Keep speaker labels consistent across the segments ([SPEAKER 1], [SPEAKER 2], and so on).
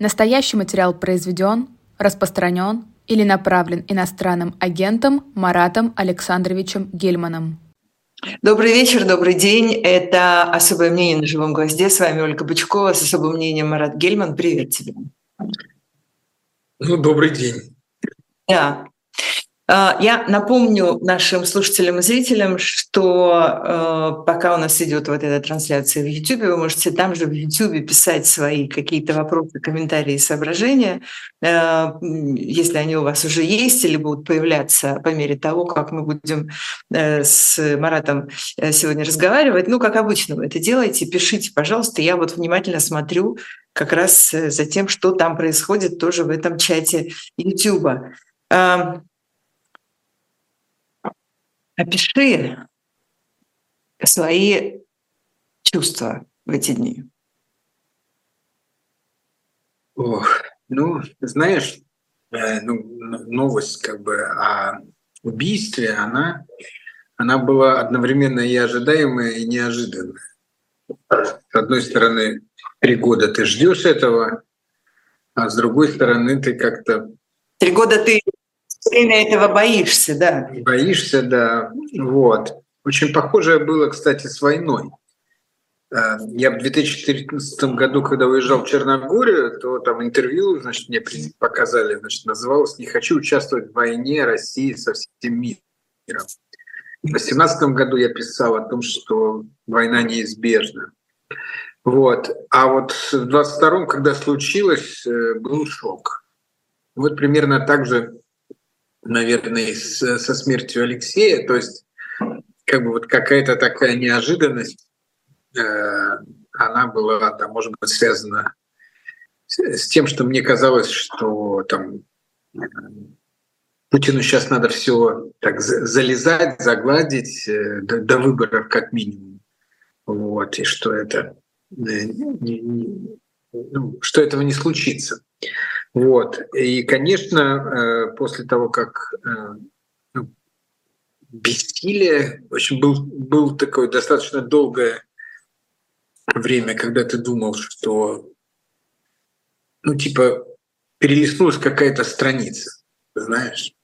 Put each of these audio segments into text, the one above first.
[SPEAKER 1] Настоящий материал произведен, распространен или направлен иностранным агентом Маратом Александровичем Гельманом.
[SPEAKER 2] Добрый вечер, добрый день. Это «Особое мнение на живом гвозде». С вами Ольга Бычкова с особым мнением Марат Гельман. Привет тебе.
[SPEAKER 3] Ну, добрый день.
[SPEAKER 2] Да, я напомню нашим слушателям и зрителям, что э, пока у нас идет вот эта трансляция в YouTube, вы можете там же в YouTube писать свои какие-то вопросы, комментарии, соображения, э, если они у вас уже есть или будут появляться по мере того, как мы будем э, с Маратом сегодня разговаривать. Ну, как обычно вы это делаете, пишите, пожалуйста. Я вот внимательно смотрю как раз за тем, что там происходит тоже в этом чате YouTube. Опиши свои чувства в эти дни.
[SPEAKER 3] Ох, ну, знаешь, э, ну, новость как бы о убийстве, она, она была одновременно и ожидаемая, и неожиданная. С одной стороны, три года ты ждешь этого, а с другой стороны, ты как-то...
[SPEAKER 2] Три года ты время этого боишься, да.
[SPEAKER 3] Боишься, да. Вот. Очень похожее было, кстати, с войной. Э, я в 2014 году, когда уезжал в Черногорию, то там интервью, значит, мне показали, значит, называлось «Не хочу участвовать в войне России со всем миром». В 2018 году я писал о том, что война неизбежна. Вот. А вот в 22 когда случилось, э, был шок. Вот примерно так же наверное, со смертью Алексея. То есть как бы вот какая-то такая неожиданность, э, она была, там, может быть, связана с, тем, что мне казалось, что там Путину сейчас надо все так залезать, загладить э, до, до выборов как минимум. Вот, и что это э, ну, что этого не случится. Вот. И, конечно, э, после того, как э, ну, бессилие, в общем, был, был такое достаточно долгое время, когда ты думал, что, ну, типа, перелистнулась какая-то страница, знаешь,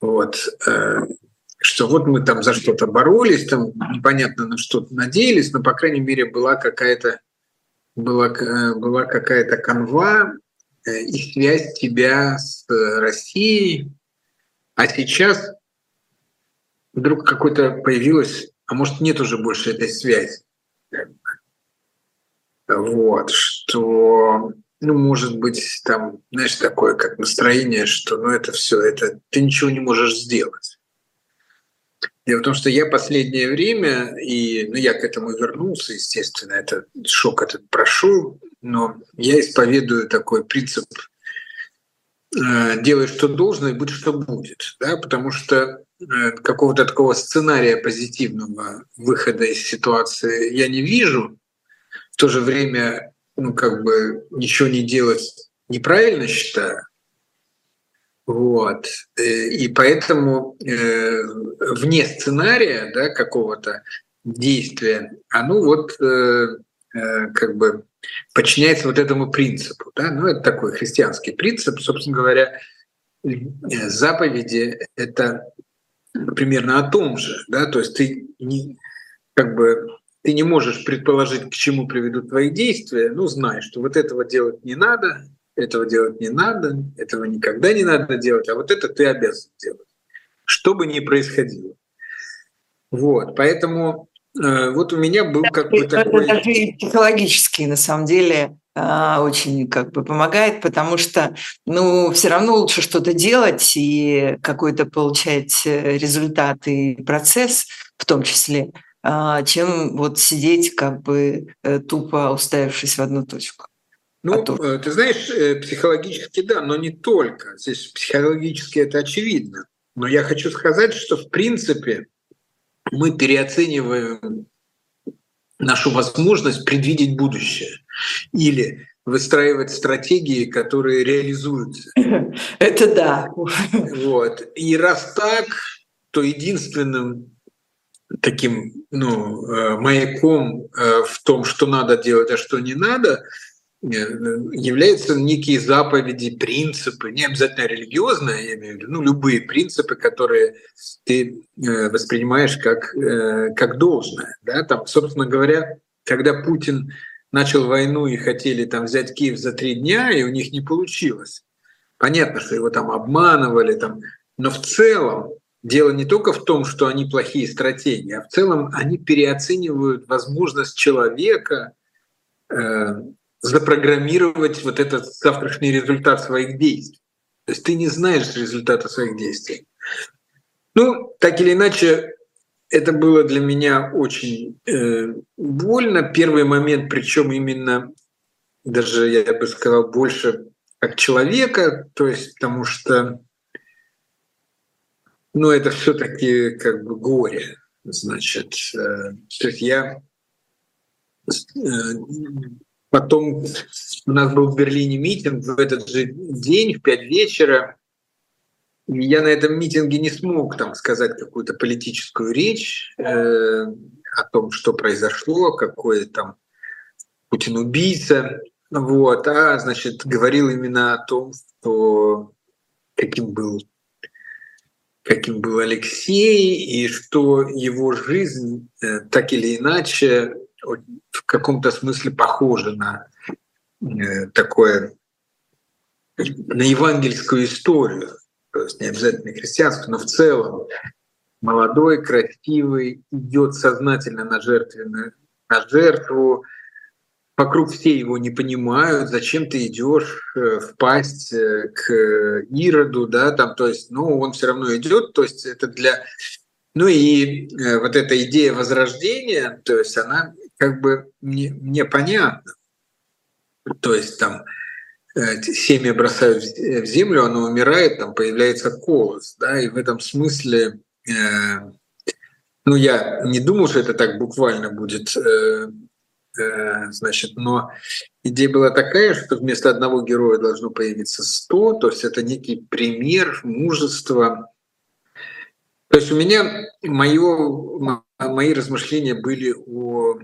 [SPEAKER 3] вот, э, что вот мы там за что-то боролись, там непонятно на что-то надеялись, но, по крайней мере, была какая-то была, была какая-то канва, и связь тебя с э, Россией. А сейчас вдруг какой-то появилась, а может нет уже больше этой связи. Вот, что, ну, может быть, там, знаешь, такое как настроение, что, ну, это все, это ты ничего не можешь сделать. Дело в том, что я последнее время, и ну, я к этому вернулся, естественно, этот шок этот прошел, но я исповедую такой принцип э, делай, что должно, и будь, что будет. Да? Потому что э, какого-то такого сценария позитивного выхода из ситуации я не вижу. В то же время, ну, как бы ничего не делать неправильно считаю. Вот. Э, и поэтому э, вне сценария да, какого-то действия, оно вот э, э, как бы подчиняется вот этому принципу. Да? Ну, это такой христианский принцип, собственно говоря, э, заповеди — это примерно о том же. Да? То есть ты не, как бы, ты не можешь предположить, к чему приведут твои действия, ну, знаешь, что вот этого делать не надо, этого делать не надо, этого никогда не надо делать, а вот это ты обязан делать, что бы ни происходило. Вот, поэтому вот у меня был как бы такой...
[SPEAKER 2] И психологически, на самом деле, э, очень как бы помогает, потому что, ну, все равно лучше что-то делать и какой-то получать э, результат и процесс в том числе, э, чем вот сидеть как бы э, тупо уставившись в одну точку.
[SPEAKER 3] Ну, а ты знаешь, э, психологически да, но не только. Здесь психологически это очевидно. Но я хочу сказать, что в принципе мы переоцениваем нашу возможность предвидеть будущее или выстраивать стратегии, которые реализуются.
[SPEAKER 2] Это да.
[SPEAKER 3] Вот. И раз так, то единственным таким ну, э, маяком в том, что надо делать, а что не надо, являются некие заповеди, принципы, не обязательно религиозные, я имею в виду, ну, любые принципы, которые ты воспринимаешь как, как должное. Да? Там, собственно говоря, когда Путин начал войну и хотели там взять Киев за три дня, и у них не получилось. Понятно, что его там обманывали, там, но в целом дело не только в том, что они плохие стратегии, а в целом они переоценивают возможность человека э, запрограммировать вот этот завтрашний результат своих действий. То есть ты не знаешь результата своих действий. Ну, так или иначе, это было для меня очень э, больно. Первый момент, причем именно даже, я бы сказал, больше как человека, то есть потому что ну, это все-таки как бы горе. Значит, э, то есть я э, потом у нас был в Берлине митинг в этот же день в пять вечера, я на этом митинге не смог там сказать какую-то политическую речь э, о том, что произошло, какой там Путин убийца, вот, а значит говорил именно о том, что каким был каким был Алексей, и что его жизнь э, так или иначе в каком-то смысле похожа на э, такое на евангельскую историю. То есть не обязательно христианство, но в целом молодой, красивый, идет сознательно на, жертвенную, на жертву, вокруг все его не понимают, зачем ты идешь э, впасть э, к Ироду, да, там, то есть, ну, он все равно идет, то есть это для... Ну и вот эта идея возрождения, то есть она как бы мне, мне понятна. То есть там Э, семя бросают в землю, оно умирает, там появляется колос. Да, и в этом смысле, э, ну, я не думал, что это так буквально будет, э, э, значит, но идея была такая, что вместо одного героя должно появиться сто, то есть это некий пример мужества. То есть у меня моё, мои размышления были о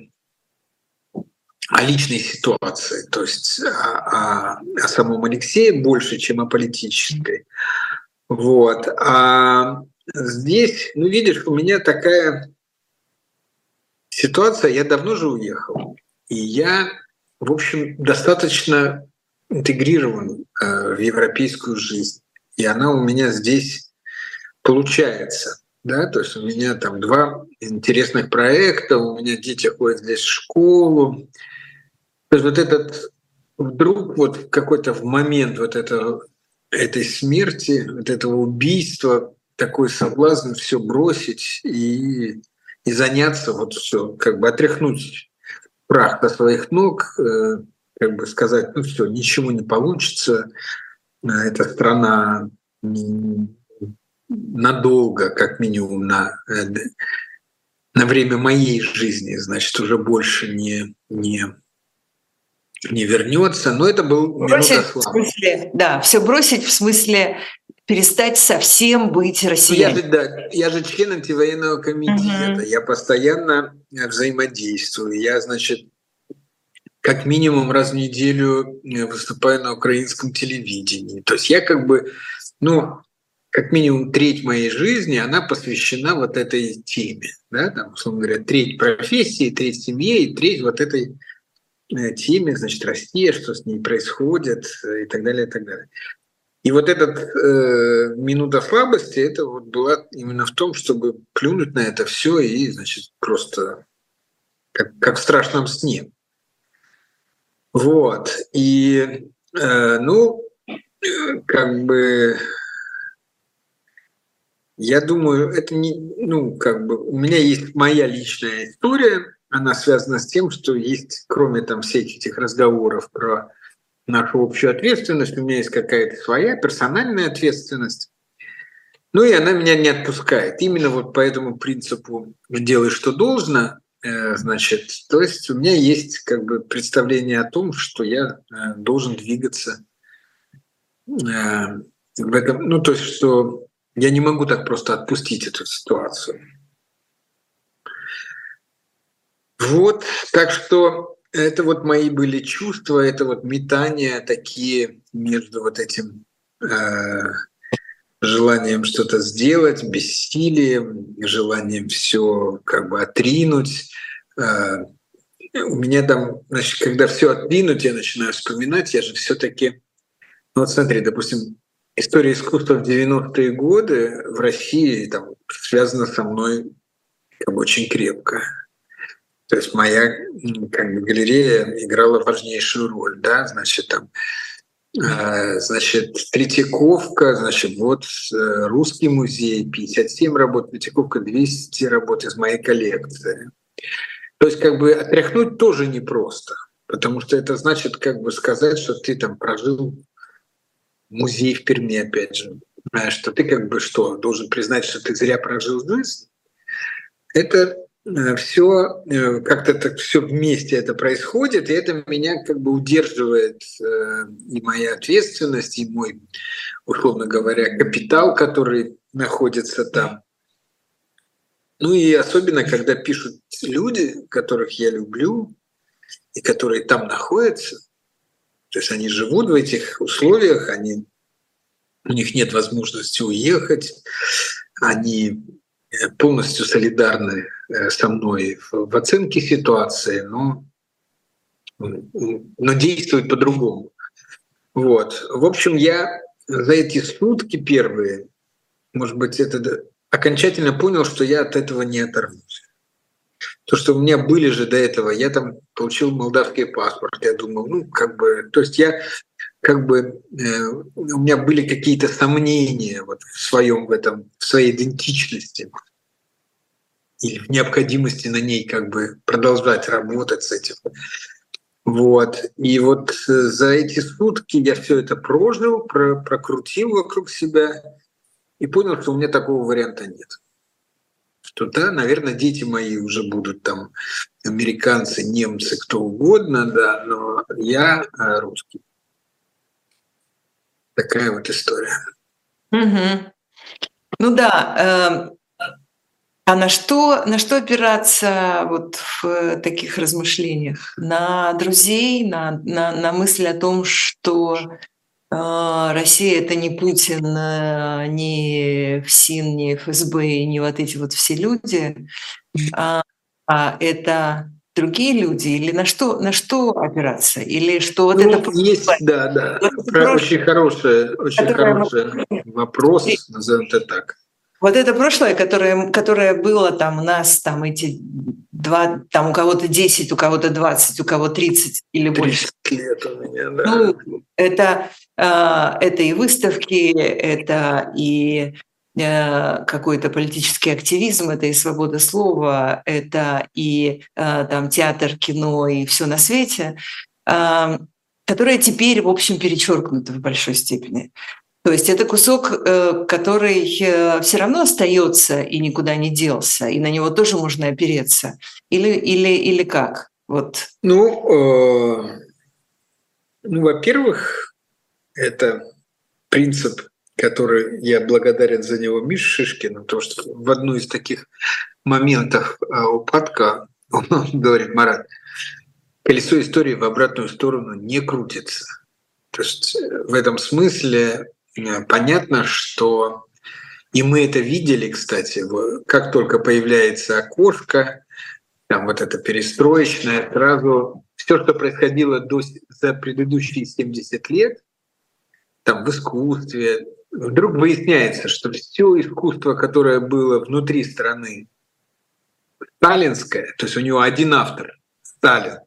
[SPEAKER 3] о личной ситуации, то есть о, о, о самом Алексее больше, чем о политической. Вот. А здесь, ну видишь, у меня такая ситуация, я давно же уехал, и я, в общем, достаточно интегрирован э, в европейскую жизнь, и она у меня здесь получается. Да, то есть у меня там два интересных проекта, у меня дети ходят здесь в школу, то есть вот этот вдруг вот какой-то в момент вот этого, этой смерти, вот этого убийства, такой соблазн все бросить и, и заняться вот все, как бы отряхнуть прах до своих ног, э, как бы сказать, ну все, ничего не получится, э, эта страна надолго, как минимум на, э, на время моей жизни, значит, уже больше не, не не вернется, но это был
[SPEAKER 2] бросить, в смысле, Да, все бросить в смысле перестать совсем быть россиянином.
[SPEAKER 3] Я же, да, я же член антивоенного комитета, угу. я постоянно взаимодействую, я, значит, как минимум раз в неделю э, выступаю на украинском телевидении. То есть я как бы, ну, как минимум треть моей жизни, она посвящена вот этой теме. Да? Там, условно говоря, треть профессии, треть семье и треть вот этой Э, теме, значит, Россия, что с ней происходит э, и так далее, и так далее. И вот эта э, минута слабости, это вот была именно в том, чтобы плюнуть на это все и, значит, просто как, как в страшном сне. Вот. И, э, ну, как бы, я думаю, это не, ну, как бы, у меня есть моя личная история, она связана с тем, что есть, кроме там всех этих разговоров про нашу общую ответственность, у меня есть какая-то своя персональная ответственность. Ну и она меня не отпускает. Именно вот по этому принципу «делай, что должно», э, значит, то есть у меня есть как бы представление о том, что я э, должен двигаться э, в этом, ну то есть что я не могу так просто отпустить эту ситуацию. Вот, так что это вот мои были чувства, это вот метания такие между вот этим э, желанием что-то сделать, бессилием, желанием все как бы отринуть. Э, у меня там, значит, когда все отринуть, я начинаю вспоминать, я же все-таки, ну вот смотри, допустим, история искусства в 90-е годы в России там связана со мной как бы очень крепко. То есть моя как бы, галерея играла важнейшую роль, да, значит, там а, Значит, Третьяковка, значит, вот э, Русский музей, 57 работ, Третьяковка 200 работ из моей коллекции. То есть как бы отряхнуть тоже непросто, потому что это значит как бы сказать, что ты там прожил музей в Перми, опять же, что ты как бы что, должен признать, что ты зря прожил жизнь. Это все э, как-то так все вместе это происходит, и это меня как бы удерживает э, и моя ответственность, и мой, условно говоря, капитал, который находится там. Ну и особенно, когда пишут люди, которых я люблю, и которые там находятся, то есть они живут в этих условиях, они, у них нет возможности уехать, они полностью солидарны Э, со мной в оценке ситуации, но, но действует по-другому. Вот. В общем, я за эти сутки первые, может быть, это окончательно понял, что я от этого не оторвусь. То, что у меня были же до этого, я там получил молдавский паспорт, я думал, ну, как бы, то есть я как бы э, у меня были какие-то сомнения вот в своем в этом, в своей идентичности или в необходимости на ней как бы продолжать работать с этим. Вот. И вот э, за эти сутки я все это прожил, про, прокрутил вокруг себя и понял, что у меня такого варианта нет. Что да, наверное, дети мои уже будут там американцы, немцы, кто угодно, да, но я э, русский. Такая вот история.
[SPEAKER 2] Угу. Ну да, эм, а на что, на что опираться вот в таких размышлениях? На друзей, на, на, на мысль о том, что э, Россия это не Путин, э, не ФСИН, не ФСБ, не вот эти вот все люди, а, а это другие люди или на что на что опираться? Или что вот
[SPEAKER 3] ну,
[SPEAKER 2] это
[SPEAKER 3] есть да да. Вот очень хороший очень хороший вопрос назовем это так.
[SPEAKER 2] Вот это прошлое, которое, которое было там у нас, там эти два, там у кого-то 10, у кого-то 20, у кого 30 или больше.
[SPEAKER 3] лет у меня, да.
[SPEAKER 2] Ну, это, а, это и выставки, это и какой-то политический активизм, это и свобода слова, это и э, там театр, кино и все на свете, а, которое теперь, в общем, перечеркнуто в большой степени. То есть это кусок, э, который э, все равно остается и никуда не делся, и на него тоже можно опереться. Или, или, или как? Вот.
[SPEAKER 3] Ну, э, ну, во-первых, это принцип, который я благодарен за него Мише Шишкину, потому что в одну из таких моментов э, упадка он говорит, Марат, колесо истории в обратную сторону не крутится. То есть в этом смысле Э, понятно, что и мы это видели, кстати, как только появляется окошко, там вот это перестроечное, сразу все, что происходило до, за предыдущие 70 лет, там в искусстве, вдруг выясняется, что все искусство, которое было внутри страны, сталинское, то есть у него один автор, Сталин,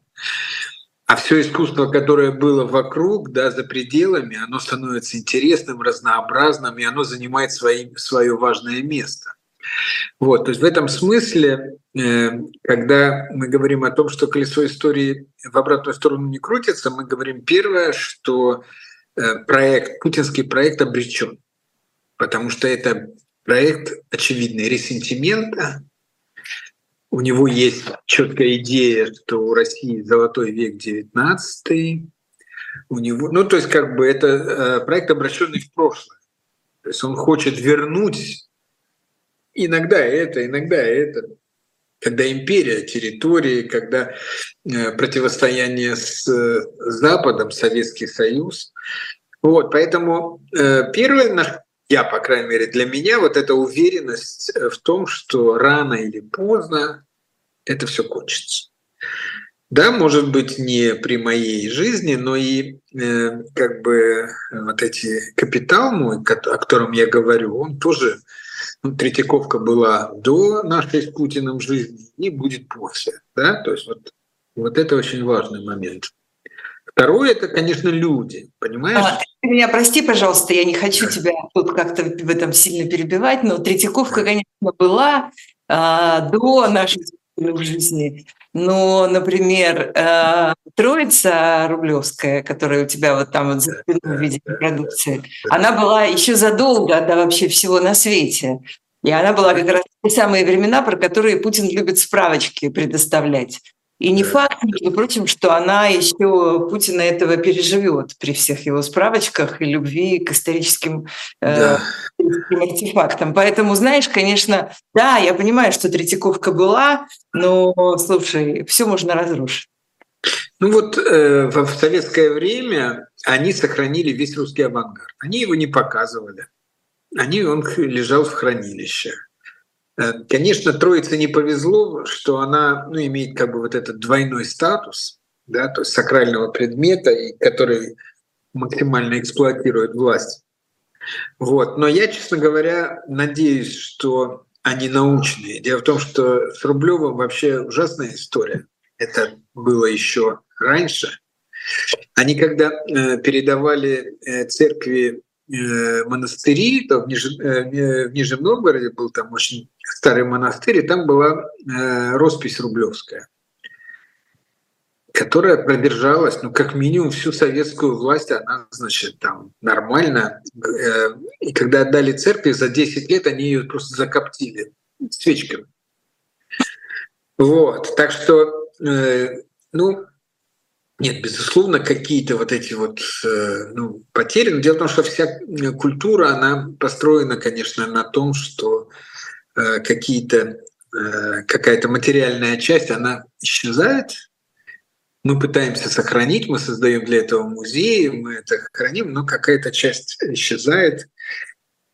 [SPEAKER 3] а все искусство, которое было вокруг, да, за пределами, оно становится интересным, разнообразным, и оно занимает свои, свое важное место. Вот, то есть в этом смысле, э, когда мы говорим о том, что колесо истории в обратную сторону не крутится, мы говорим первое, что проект, путинский проект обречен, потому что это проект очевидный ресентимента, у него есть четкая идея, что у России золотой век 19 у него, ну то есть как бы это э, проект обращенный в прошлое, то есть он хочет вернуть иногда это, иногда это, когда империя территории, когда э, противостояние с э, Западом, Советский Союз. Вот, поэтому э, первое, я, по крайней мере, для меня вот эта уверенность в том, что рано или поздно это все кончится. Да, может быть, не при моей жизни, но и э, как бы вот эти капитал мой, о котором я говорю, он тоже Третьяковка была до нашей с Путиным жизни и будет после. Да? То есть вот, вот это очень важный момент. Второе это, конечно, люди, понимаешь? А,
[SPEAKER 2] ты меня прости, пожалуйста, я не хочу тебя тут как-то в этом сильно перебивать, но Третьяковка, конечно, была а, до нашей жизни. Но, например, э, Троица Рублевская, которая у тебя вот там вот за спиной в виде продукции, она была еще задолго до вообще всего на свете. И она была как раз те самые времена, про которые Путин любит справочки предоставлять. И не факт, между прочим, что она еще Путина этого переживет при всех его справочках и любви к историческим, э, да. э, артефактам. Поэтому, знаешь, конечно, да, я понимаю, что Третьяковка была, но, слушай, все можно разрушить.
[SPEAKER 3] Ну вот э, в советское время они сохранили весь русский авангард. Они его не показывали. Они, он лежал в хранилище. Э, конечно, Троице не повезло, что она ну, имеет как бы вот этот двойной статус, да, то есть сакрального предмета, который максимально эксплуатирует власть. Вот. Но я, честно говоря, надеюсь, что они научные. Дело в том, что с Рублевым вообще ужасная история. Это было еще раньше. Они когда э, передавали э, церкви монастыри, то в, Нижнем, э, в Нижнем Новгороде был там очень старый монастырь, и там была э, роспись рублевская, которая продержалась, ну, как минимум, всю советскую власть, она, значит, там нормально. И когда отдали церкви, за 10 лет они ее просто закоптили свечками. Вот, так что, ну, нет, безусловно, какие-то вот эти вот э, ну, потери. Но дело в том, что вся э, культура, она построена, конечно, на том, что э, какие-то, какая-то материальная часть, она исчезает. Мы пытаемся сохранить, мы создаем для этого музеи, мы это храним, но какая-то часть исчезает.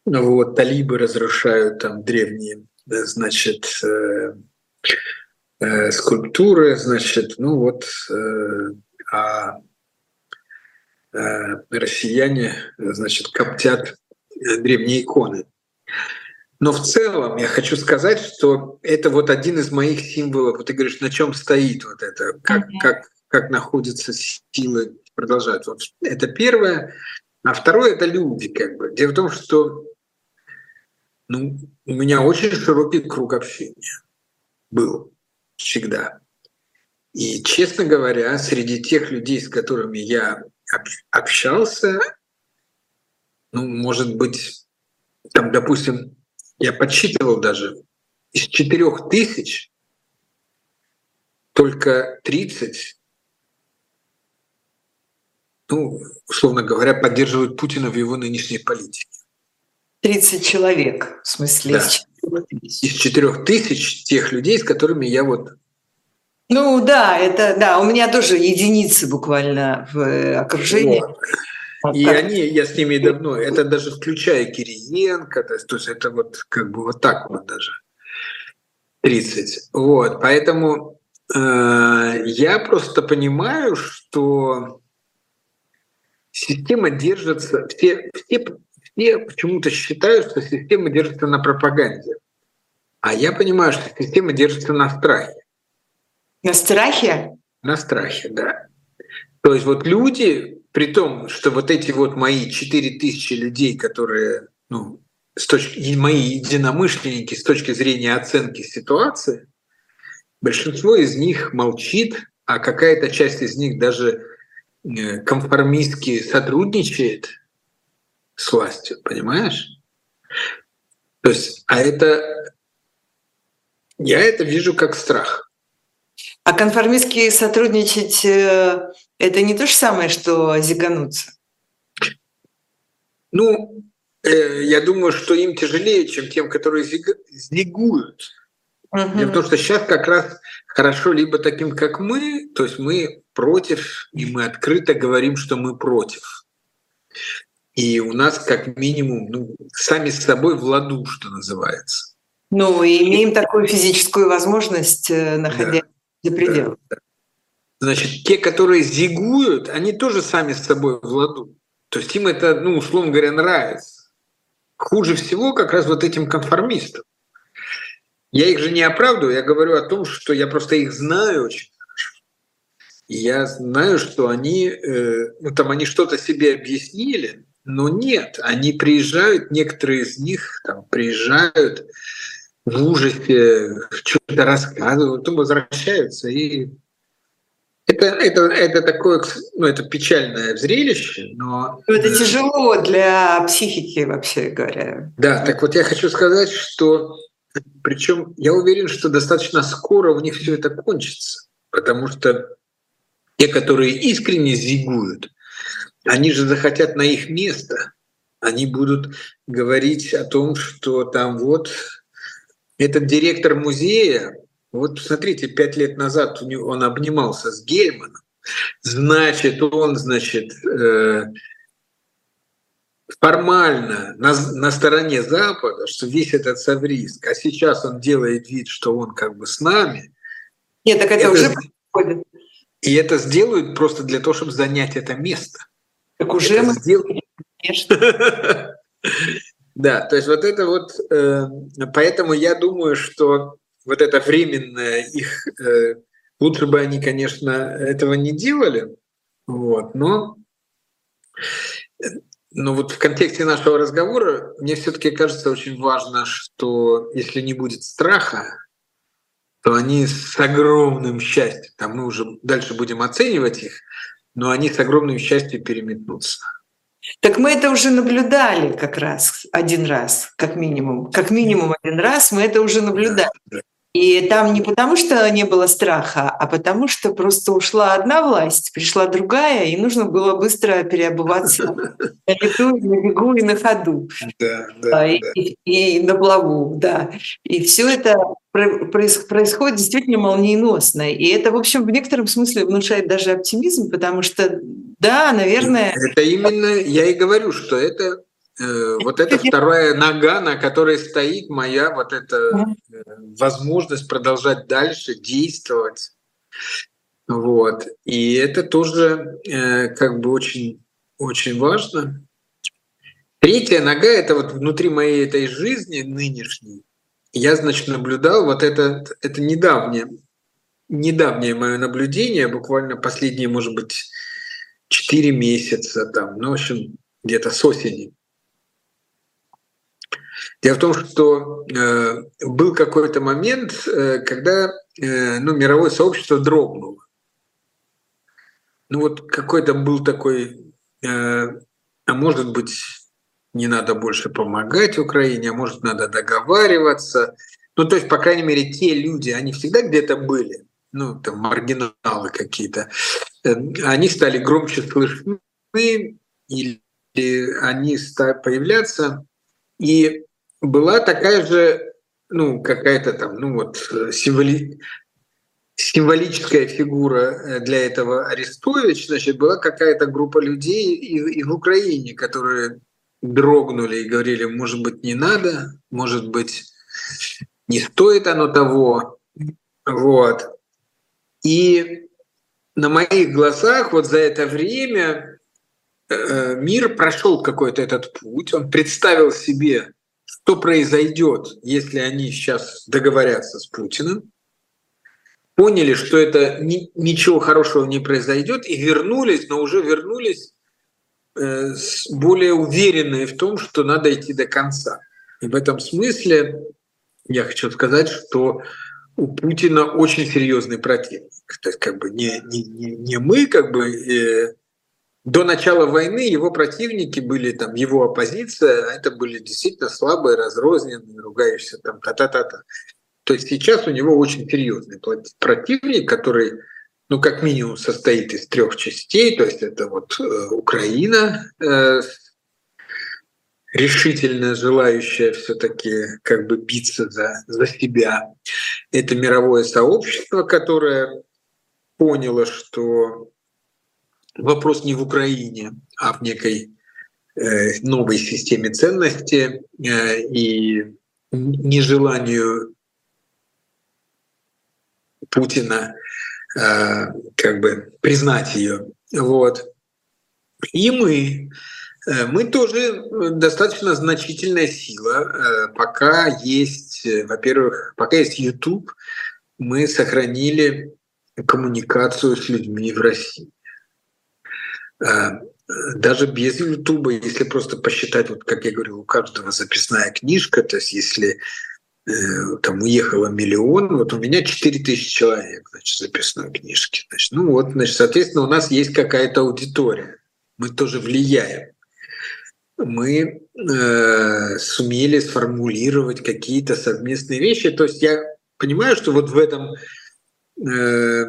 [SPEAKER 3] Вот, талибы разрушают там древние, значит, скульптуры, значит, ну вот а э, россияне, значит, коптят э, древние иконы. Но в целом я хочу сказать, что это вот один из моих символов. Вот ты говоришь, на чем стоит вот это, как, как, как находятся силы продолжать. Вот это первое. А второе — это люди. Как бы. Дело в том, что ну, у меня очень широкий круг общения был всегда. И, честно говоря, среди тех людей, с которыми я общался, ну, может быть, там, допустим, я подсчитывал даже, из четырех тысяч только 30, ну, условно говоря, поддерживают Путина в его нынешней политике.
[SPEAKER 2] 30 человек, в смысле?
[SPEAKER 3] Да. Из четырех тысяч тех людей, с которыми я вот
[SPEAKER 2] ну да, это да, у меня тоже единицы буквально в э, окружении.
[SPEAKER 3] Вот. И они, я с ними давно, это даже включая Кириенко, то есть, то есть это вот как бы вот так вот даже 30. Вот, поэтому э, я просто понимаю, что система держится, все, все, все почему-то считают, что система держится на пропаганде. А я понимаю, что система держится на страхе.
[SPEAKER 2] На страхе?
[SPEAKER 3] На страхе, да. То есть вот люди, при том, что вот эти вот мои 4000 людей, которые, ну, с точки, мои единомышленники с точки зрения оценки ситуации, большинство из них молчит, а какая-то часть из них даже э, конформистски сотрудничает с властью, понимаешь? То есть, а это я это вижу как страх.
[SPEAKER 2] А конформистски сотрудничать э, – это не то же самое, что зигануться?
[SPEAKER 3] Ну, э, я думаю, что им тяжелее, чем тем, которые зигуют. Угу. Дело в том, что сейчас как раз хорошо либо таким, как мы, то есть мы против, и мы открыто говорим, что мы против. И у нас как минимум ну, сами с собой в ладу, что называется.
[SPEAKER 2] Ну, и имеем такую физическую возможность, э, находясь да, за пределами. Да, да.
[SPEAKER 3] Значит, те, которые зигуют, они тоже сами с собой в ладу. То есть им это, ну, условно говоря, нравится. Хуже всего как раз вот этим конформистам. Я их же не оправдываю, я говорю о том, что я просто их знаю очень хорошо. И я знаю, что они, э, ну там они что-то себе объяснили, но нет, они приезжают, некоторые из них там приезжают в ужасе, что-то рассказывают, потом возвращаются и это, это, это такое, ну, это печальное зрелище, но...
[SPEAKER 2] Ну, это тяжело для психики, вообще говоря.
[SPEAKER 3] Да, так вот я хочу сказать, что причем я уверен, что достаточно скоро у них все это кончится, потому что те, которые искренне зигуют, они же захотят на их место. Они будут говорить о том, что там вот этот директор музея, вот смотрите, пять лет назад он обнимался с Гельманом, значит, он, значит, э, формально на, на стороне Запада, что весь этот совриск, а сейчас он делает вид, что он как бы с нами.
[SPEAKER 2] Нет, так это, это уже происходит.
[SPEAKER 3] И это сделают просто для того, чтобы занять это место.
[SPEAKER 2] Так уже это мы сделают.
[SPEAKER 3] Да, то есть вот это вот, э, поэтому я думаю, что вот это временное их, э, лучше бы они, конечно, этого не делали, вот, но но вот в контексте нашего разговора мне все-таки кажется очень важно, что если не будет страха, то они с огромным счастьем, там мы уже дальше будем оценивать их, но они с огромным счастьем переметнутся.
[SPEAKER 2] Так мы это уже наблюдали как раз один раз, как минимум. Как минимум один раз мы это уже наблюдали. И там не потому, что не было страха, а потому, что просто ушла одна власть, пришла другая, и нужно было быстро переобуваться на лету, на бегу и на ходу. Да, да, а, и, да. И, и на плаву, да. И все это происходит действительно молниеносно. И это, в общем, в некотором смысле внушает даже оптимизм, потому что, да, наверное...
[SPEAKER 3] Это именно, я и говорю, что это Э, вот это вторая нога, на которой стоит моя вот эта э, возможность продолжать дальше действовать. Вот. И это тоже э, как бы очень, очень важно. Третья нога — это вот внутри моей этой жизни нынешней. Я, значит, наблюдал вот это, это недавнее, недавнее мое наблюдение, буквально последние, может быть, 4 месяца, там, ну, в общем, где-то с осени. Дело в том, что э, был какой-то момент, э, когда э, ну, мировое сообщество дрогнуло. Ну вот какой-то был такой, э, а может быть, не надо больше помогать Украине, а может, надо договариваться. Ну, то есть, по крайней мере, те люди, они всегда где-то были, ну, там, маргиналы какие-то, они стали громче слышны, или они стали появляться, и была такая же, ну, какая-то там, ну вот, символи... символическая фигура э, для этого Арестович, значит, была какая-то группа людей и в Украине, которые дрогнули и говорили, может быть, не надо, может быть, не стоит оно того. Вот. И на моих глазах вот за это время э, мир прошел какой-то этот путь, он представил себе что произойдет, если они сейчас договорятся с Путиным, поняли, что это ни, ничего хорошего не произойдет, и вернулись, но уже вернулись э, более уверенные в том, что надо идти до конца. И в этом смысле я хочу сказать, что у Путина очень серьезный противник. То есть как бы не, не, не, мы, как бы э, до начала войны его противники были там его оппозиция, а это были действительно слабые, разрозненные, ругающиеся там та-та-та-та. То есть сейчас у него очень серьезный противник, который, ну, как минимум, состоит из трех частей. То есть это вот э, Украина, э, решительно желающая все-таки как бы биться за, за себя. Это мировое сообщество, которое поняло, что вопрос не в Украине, а в некой э, новой системе ценностей э, и нежеланию Путина э, как бы признать ее. Вот. И мы, мы тоже достаточно значительная сила. Э, пока есть, во-первых, пока есть YouTube, мы сохранили коммуникацию с людьми в России. Даже без Ютуба, если просто посчитать, вот как я говорил, у каждого записная книжка, то есть если Э, там уехало миллион, вот у меня 4 тысячи человек, значит, записной книжки. Значит, ну вот, значит, соответственно, у нас есть какая-то аудитория. Мы тоже влияем. Мы э, сумели сформулировать какие-то совместные вещи. То есть я понимаю, что вот в этом э,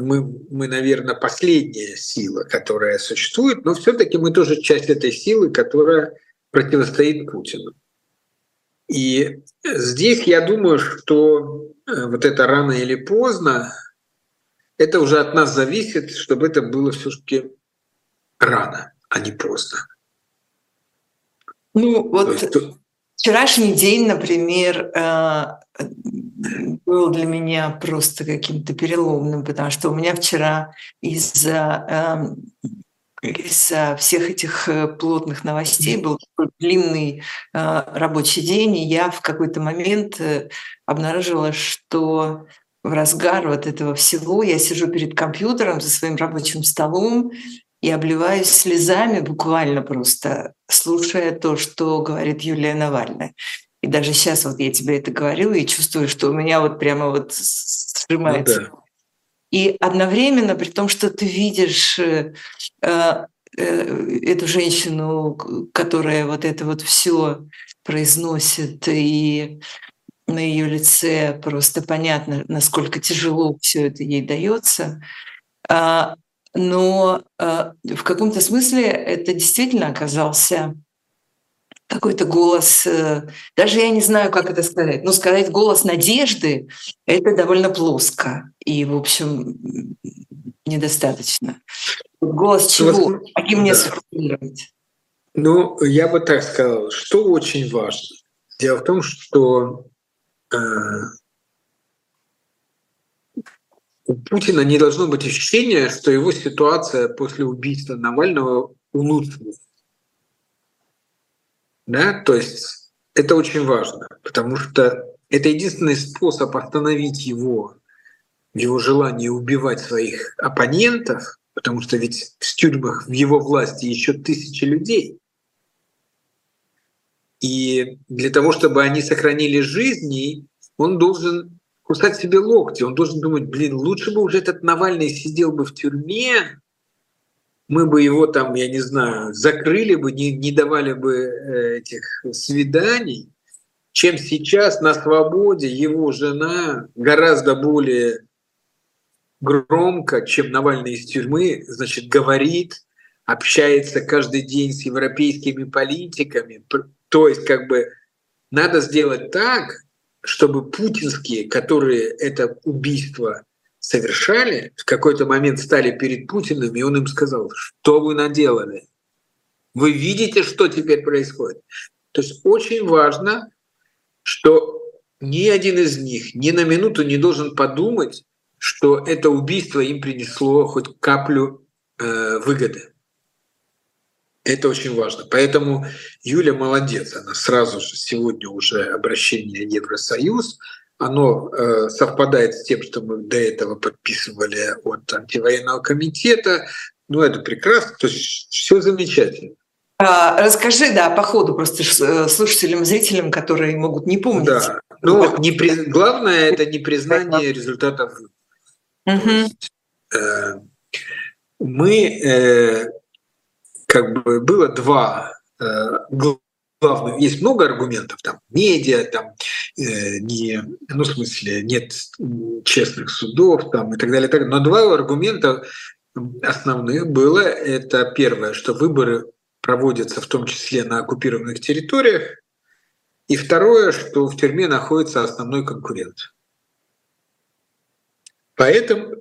[SPEAKER 3] мы, мы, наверное, последняя сила, которая существует, но все-таки мы тоже часть этой силы, которая противостоит Путину. И здесь я думаю, что э, вот это рано или поздно, это уже от нас зависит, чтобы это было все-таки рано, а не поздно.
[SPEAKER 2] Ну вот есть, вчерашний день, например, э, был для меня просто каким-то переломным, потому что у меня вчера из-за эм, из всех этих э, плотных новостей был такой длинный э, рабочий день, и я в какой-то момент обнаружила, что в разгар вот этого всего я сижу перед компьютером за своим рабочим столом и обливаюсь слезами буквально просто, слушая то, что говорит Юлия Навальная. И даже сейчас вот я тебе это говорю и чувствую, что у меня вот прямо вот сжимается ну, да. И одновременно, при том, что ты видишь э, э, эту женщину, которая вот это вот все произносит, и на ее лице просто понятно, насколько тяжело все это ей дается. А, но а, в каком-то смысле это действительно оказался какой-то голос, э, даже я не знаю, как это сказать, но сказать голос надежды — это довольно плоско и, в общем, недостаточно. Голос чего? Каким мне сформулировать?
[SPEAKER 3] Ну, я бы так сказал, что очень важно. Дело в том, что э, у Путина не должно быть ощущения, что его ситуация после убийства Навального улучшилась. Да? То есть это очень важно, потому что это единственный способ остановить его его желании убивать своих оппонентов, потому что ведь в тюрьмах в его власти еще тысячи людей. И для того, чтобы они сохранили жизни, он должен кусать себе локти, он должен думать, блин, лучше бы уже этот Навальный сидел бы в тюрьме, мы бы его там, я не знаю, закрыли бы, не, не давали бы э, этих свиданий, чем сейчас на свободе его жена гораздо более громко, чем Навальный из тюрьмы, значит, говорит, общается каждый день с европейскими политиками. То есть как бы надо сделать так, чтобы путинские, которые это убийство совершали, в какой-то момент стали перед Путиным, и он им сказал, что вы наделали? Вы видите, что теперь происходит? То есть очень важно, что ни один из них ни на минуту не должен подумать, что это убийство им принесло хоть каплю э, выгоды. Это очень важно. Поэтому Юля молодец. Она сразу же сегодня уже обращение Евросоюз оно э, совпадает с тем, что мы до этого подписывали от антивоенного комитета. Ну, это прекрасно, то есть все замечательно.
[SPEAKER 2] А, расскажи, да, по ходу просто э, слушателям, зрителям, которые могут не помнить. Да,
[SPEAKER 3] ну, не при... главное это не признание результатов. Угу. Есть, э, мы, э, как бы, было два э, главных, есть много аргументов, там, медиа, там, э, не, ну, в смысле, нет честных судов, там, и так далее, так далее. Но два аргумента основных было, это первое, что выборы проводятся в том числе на оккупированных территориях. И второе, что в тюрьме находится основной конкурент. Поэтому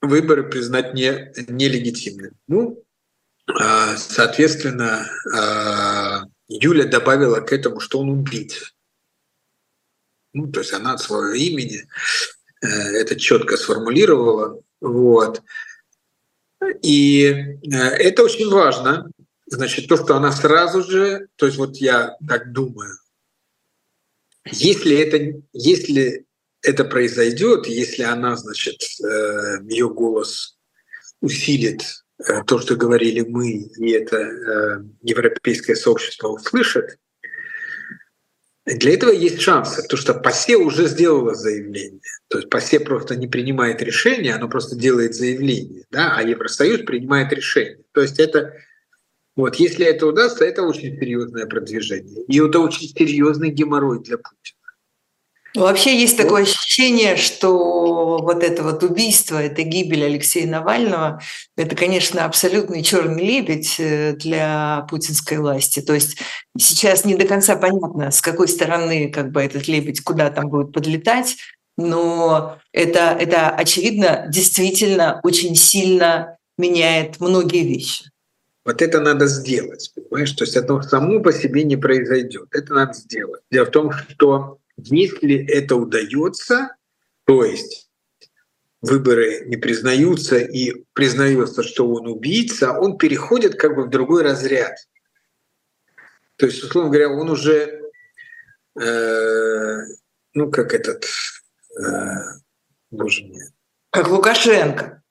[SPEAKER 3] выборы признать не, нелегитимны. Ну, соответственно, а, Юля добавила к этому, что он убийца. Ну, то есть она от своего имени э, это четко сформулировала. Вот. И э, это очень важно. Значит, то, что она сразу же, то есть вот я так думаю, если это, если это произойдет, если она, значит, э, ее голос усилит то, что говорили мы, и это европейское сообщество услышит, для этого есть шансы, потому что ПАСЕ уже сделала заявление. То есть ПАСЕ просто не принимает решение, оно просто делает заявление, да, а Евросоюз принимает решение. То есть это вот, если это удастся, это очень серьезное продвижение. И это очень серьезный геморрой для Путина.
[SPEAKER 2] Вообще есть такое ощущение, что вот это вот убийство, это гибель Алексея Навального, это, конечно, абсолютный черный лебедь э, для путинской власти. То есть сейчас не до конца понятно, с какой стороны как бы этот лебедь куда там будет подлетать, но это, это очевидно, действительно очень сильно меняет многие вещи.
[SPEAKER 3] Вот это надо сделать, понимаешь? То есть это само по себе не произойдет. Это надо сделать. Дело в том, что если это удается, то есть выборы не признаются и признается, что он убийца, он переходит как бы в другой разряд. То есть, условно говоря, он уже, э, ну как этот, э, боже мой.
[SPEAKER 2] Как Лукашенко.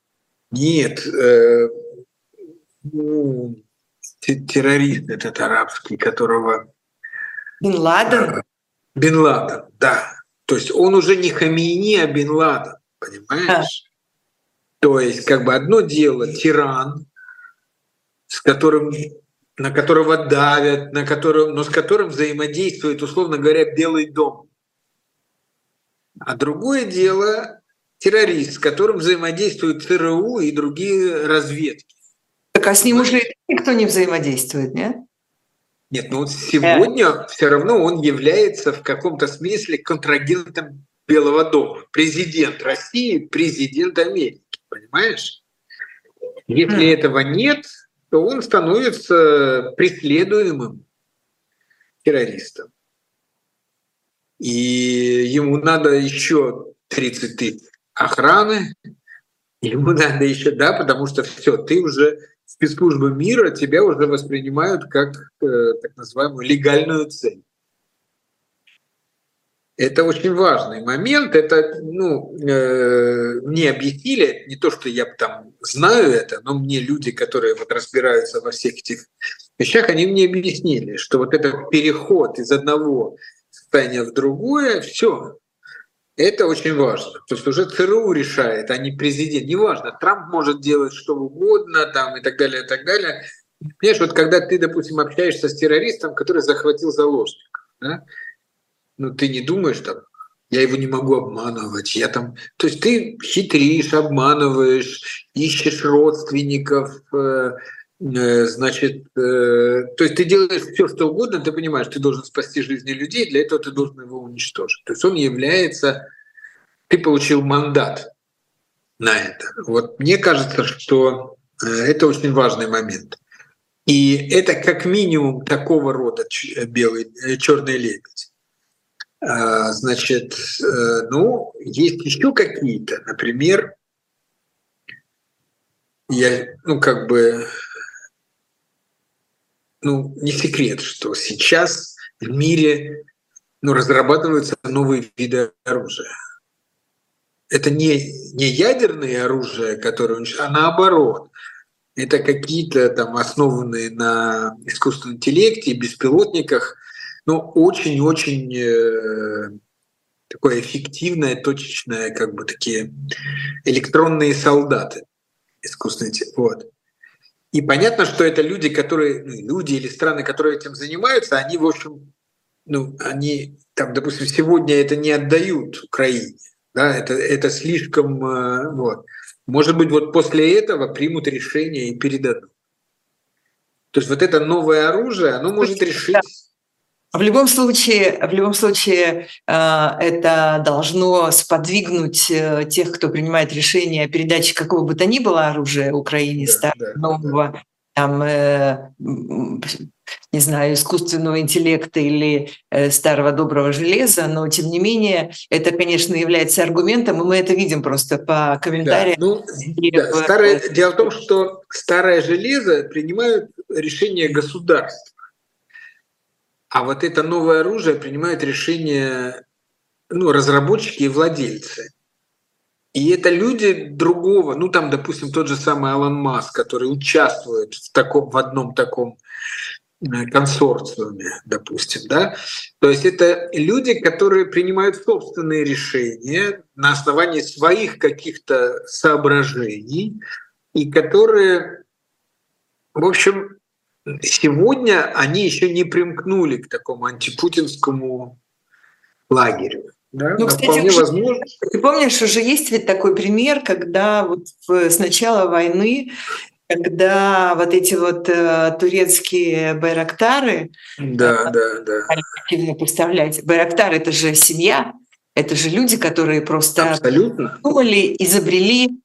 [SPEAKER 3] Нет, э, ну, террорист этот арабский, которого...
[SPEAKER 2] Бен Ладен?
[SPEAKER 3] Бен Ладен, да. То есть он уже не Хамини, а Бен Ладен, понимаешь? То есть как бы одно дело тиран, с которым на которого давят, на котором, но с которым взаимодействует, условно говоря, Белый дом. А другое дело террорист, с которым взаимодействуют ЦРУ и другие разведки.
[SPEAKER 2] Так а с ним уже никто не взаимодействует, нет?
[SPEAKER 3] Нет, ну вот сегодня э. все равно он является в каком-то смысле контрагентом Белого дома. Президент России, президент Америки, понимаешь? Если mm. этого нет, то он становится преследуемым террористом. И ему надо еще 30 тысяч охраны, ему надо еще, да, потому что все, ты уже спецслужбы мира тебя уже воспринимают как э, так называемую легальную цель. Это очень важный момент. Это, ну, э, мне объяснили, не то, что я там знаю это, но мне люди, которые вот разбираются во всех этих вещах, они мне объяснили, что вот этот переход из одного состояния в другое, все, это очень важно. То есть уже ЦРУ решает, а не президент. Неважно, Трамп может делать что угодно там, и так далее, и так далее. Понимаешь, вот когда ты, допустим, общаешься с террористом, который захватил заложника, да, ну ты не думаешь там, я его не могу обманывать, я там... То есть ты хитришь, обманываешь, ищешь родственников, э, значит, э, то есть ты делаешь все, что угодно, ты понимаешь, ты должен спасти жизни людей, для этого ты должен его уничтожить. То есть он является, ты получил мандат на это. Вот мне кажется, что это очень важный момент. И это как минимум такого рода белый, черный лебедь. А, значит, э, ну, есть еще какие-то, например, я, ну, как бы, ну, не секрет, что сейчас в мире ну, разрабатываются новые виды оружия. Это не, не ядерные оружия, которые, а наоборот, это какие-то там основанные на искусственном интеллекте, беспилотниках, но очень-очень э, такое эффективное, точечное, как бы такие электронные солдаты искусственные. Вот. И понятно, что это люди, которые, ну, люди или страны, которые этим занимаются, они, в общем, ну, они, там, допустим, сегодня это не отдают Украине, да, это, это слишком, э, вот. Может быть, вот после этого примут решение и передадут. То есть вот это новое оружие, оно может решить
[SPEAKER 2] в любом случае, в любом случае э, это должно сподвигнуть э, тех, кто принимает решение о передаче какого бы то ни было оружия Украине, да, старого, да, нового, да. там, э, не знаю, искусственного интеллекта или старого доброго железа, но тем не менее это, конечно, является аргументом, и мы это видим просто по комментариям. Да, ну,
[SPEAKER 3] да, старое, дело в том, что старое железо принимают решения государств. А вот это новое оружие принимают решения ну, разработчики и владельцы. И это люди другого, ну там, допустим, тот же самый Алан Маск, который участвует в, таком, в одном таком э, консорциуме, допустим, да. То есть это люди, которые принимают собственные решения на основании своих каких-то соображений и которые, в общем, Сегодня они еще не примкнули к такому антипутинскому лагерю. Да?
[SPEAKER 2] Ну, кстати, вполне уже, возможно. Ты помнишь, уже есть ведь такой пример, когда вот с начала войны, когда вот эти вот э, турецкие байрактары
[SPEAKER 3] да, э, да, да.
[SPEAKER 2] активно поставлять. Байрактар – это же семья, это же люди, которые просто Абсолютно. думали, изобрели,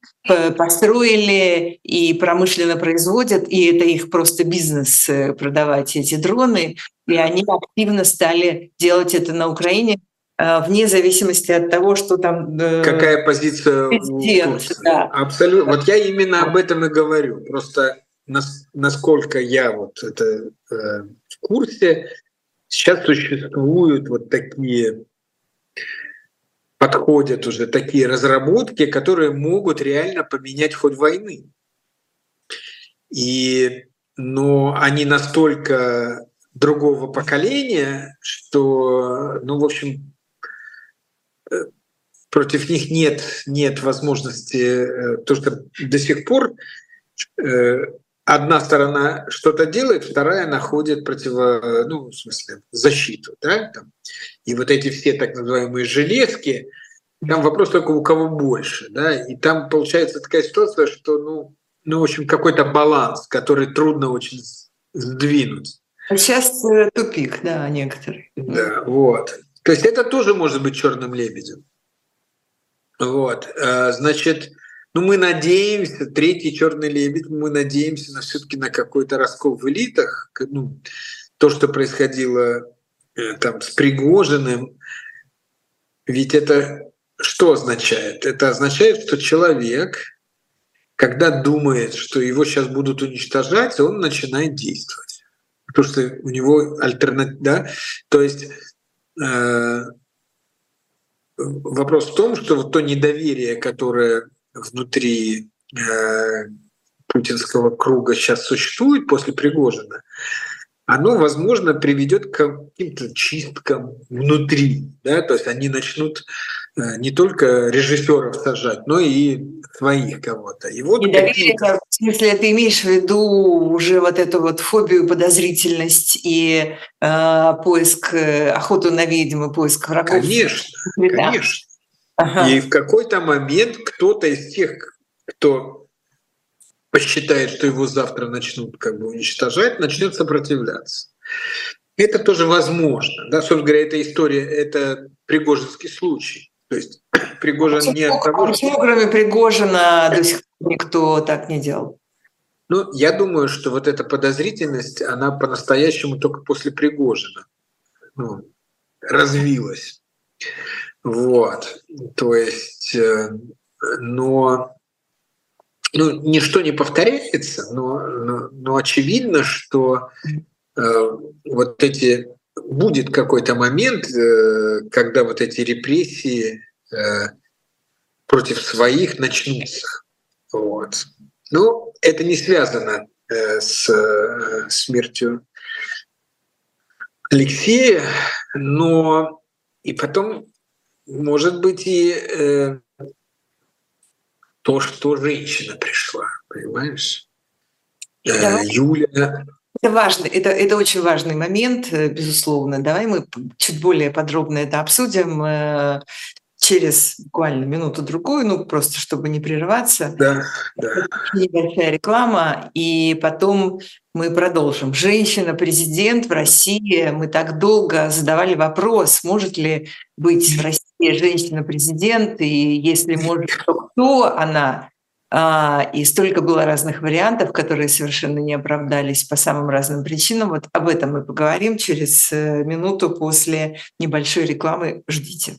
[SPEAKER 2] построили и промышленно производят, и это их просто бизнес э, продавать эти дроны. И они активно стали делать это на Украине э, вне зависимости от того, что там...
[SPEAKER 3] Э, Какая позиция президент, да. Абсолютно. Вот я именно об этом и говорю. Просто насколько я вот это в курсе, сейчас существуют вот такие подходят уже такие разработки, которые могут реально поменять ход войны. И, но они настолько другого поколения, что, ну, в общем, э, против них нет, нет возможности, э, то, что до сих пор э, одна сторона что-то делает, вторая находит противо, ну, в смысле, защиту, да, там. И вот эти все так называемые железки, там вопрос только у кого больше, да, и там получается такая ситуация, что, ну, ну в общем, какой-то баланс, который трудно очень сдвинуть.
[SPEAKER 2] Сейчас э, тупик, да, некоторые.
[SPEAKER 3] Да, вот. То есть это тоже может быть черным лебедем. Вот, э, значит, ну, мы надеемся, третий черный лебедь, мы надеемся на все-таки на какой-то раскол в элитах. Ну, то, что происходило там с Пригожиным, ведь это что означает? Это означает, что человек, когда думает, что его сейчас будут уничтожать, он начинает действовать. Потому что у него альтернатива, да? То есть э, вопрос в том, что вот то недоверие, которое внутри э, путинского круга сейчас существует после Пригожина, оно, возможно, приведет к каким-то чисткам внутри. Да? То есть они начнут э, не только режиссеров сажать, но и своих кого-то.
[SPEAKER 2] И вот Недоверие, какие... смысле, ты имеешь в виду уже вот эту вот фобию, подозрительность и э, поиск, э, охоту на ведьмы, поиск врагов?
[SPEAKER 3] Конечно, да. конечно. Ага. И в какой-то момент кто-то из тех, кто посчитает, что его завтра начнут как бы уничтожать, начнет сопротивляться. Это тоже возможно. Да, собственно говоря, эта история — это пригожинский случай. То есть Пригожин почему, не от того,
[SPEAKER 2] почему, что... кроме Пригожина, до сих пор никто так не делал?
[SPEAKER 3] Ну, я думаю, что вот эта подозрительность, она по-настоящему только после Пригожина ну, развилась. Вот. То есть, э, но ну, ничто не повторяется, но, но, но очевидно, что э, вот эти будет какой-то момент, э, когда вот эти репрессии э, против своих начнутся. Вот. Но это не связано э, с э, смертью Алексея, но и потом, может быть, и э, то, что женщина пришла, понимаешь?
[SPEAKER 2] Э, Юля. Это важный, это, это очень важный момент, э, безусловно. Давай мы чуть более подробно это обсудим. Э, через буквально минуту-другую, ну просто чтобы не прерываться.
[SPEAKER 3] Да, да.
[SPEAKER 2] Небольшая реклама, и потом мы продолжим. Женщина-президент в России. Мы так долго задавали вопрос, может ли быть в России женщина-президент, и если может, то кто она? А, и столько было разных вариантов, которые совершенно не оправдались по самым разным причинам. Вот об этом мы поговорим через э, минуту после небольшой рекламы. Ждите.